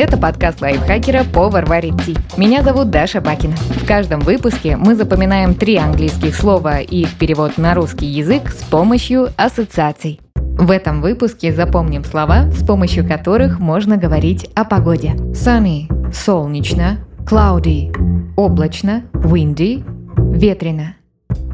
Это подкаст лайфхакера «Повар варит ти». Меня зовут Даша Бакина. В каждом выпуске мы запоминаем три английских слова и их перевод на русский язык с помощью ассоциаций. В этом выпуске запомним слова, с помощью которых можно говорить о погоде. Sunny – солнечно, cloudy – облачно, windy – ветрено.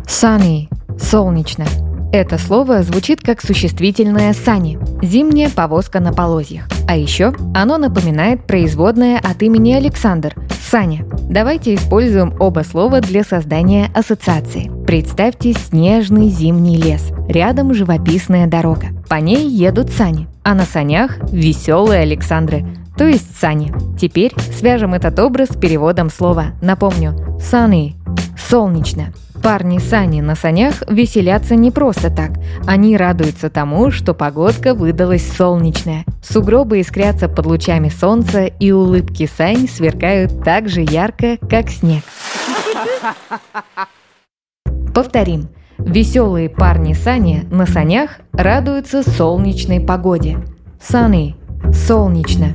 Sunny – солнечно – это слово звучит как существительное «сани» – зимняя повозка на полозьях. А еще оно напоминает производное от имени Александр – Саня. Давайте используем оба слова для создания ассоциации. Представьте снежный зимний лес. Рядом живописная дорога. По ней едут сани, а на санях – веселые Александры, то есть сани. Теперь свяжем этот образ с переводом слова. Напомню – sunny – солнечно – Парни Сани на санях веселятся не просто так. Они радуются тому, что погодка выдалась солнечная. Сугробы искрятся под лучами солнца, и улыбки Сань сверкают так же ярко, как снег. Повторим. Веселые парни Сани на санях радуются солнечной погоде. Sunny – солнечно.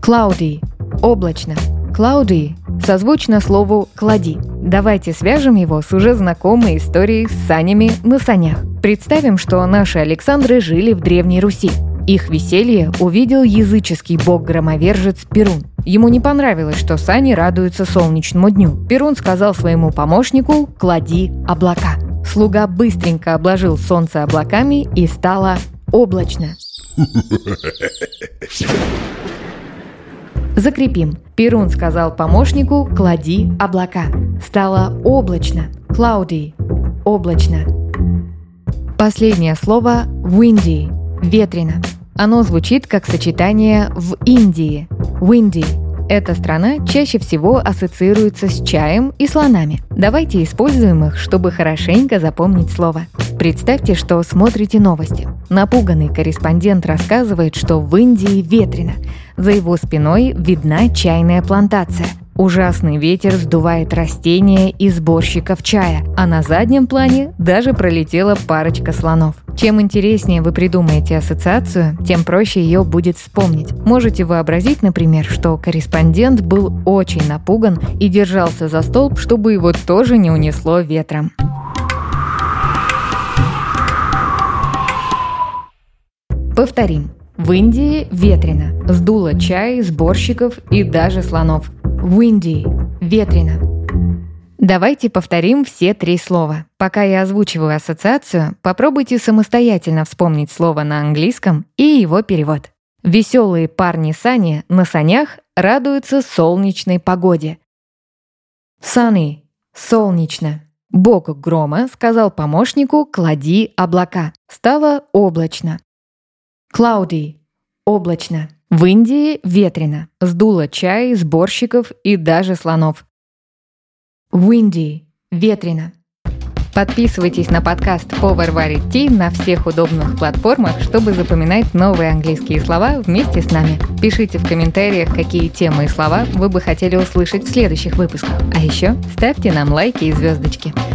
Cloudy – облачно. Cloudy созвучно слову «клади». Давайте свяжем его с уже знакомой историей с санями на санях. Представим, что наши Александры жили в Древней Руси. Их веселье увидел языческий бог-громовержец Перун. Ему не понравилось, что сани радуются солнечному дню. Перун сказал своему помощнику «клади облака». Слуга быстренько обложил солнце облаками и стало облачно. Закрепим. Перун сказал помощнику «клади облака». Стало облачно. Cloudy. Облачно. Последнее слово windy. Ветрено. Оно звучит как сочетание в Индии. Windy. Эта страна чаще всего ассоциируется с чаем и слонами. Давайте используем их, чтобы хорошенько запомнить слово. Представьте, что смотрите новости. Напуганный корреспондент рассказывает, что в Индии ветрено. За его спиной видна чайная плантация. Ужасный ветер сдувает растения и сборщиков чая, а на заднем плане даже пролетела парочка слонов. Чем интереснее вы придумаете ассоциацию, тем проще ее будет вспомнить. Можете вообразить, например, что корреспондент был очень напуган и держался за столб, чтобы его тоже не унесло ветром. Повторим. В Индии ветрено. Сдуло чай, сборщиков и даже слонов. Windy – ветрено. Давайте повторим все три слова. Пока я озвучиваю ассоциацию, попробуйте самостоятельно вспомнить слово на английском и его перевод. Веселые парни Сани на санях радуются солнечной погоде. Sunny – солнечно. Бог грома сказал помощнику «клади облака». Стало облачно. Cloudy – облачно. В Индии ветрено. Сдуло чай, сборщиков и даже слонов. Windy – ветрено. Подписывайтесь на подкаст «Повар варит ти» на всех удобных платформах, чтобы запоминать новые английские слова вместе с нами. Пишите в комментариях, какие темы и слова вы бы хотели услышать в следующих выпусках. А еще ставьте нам лайки и звездочки.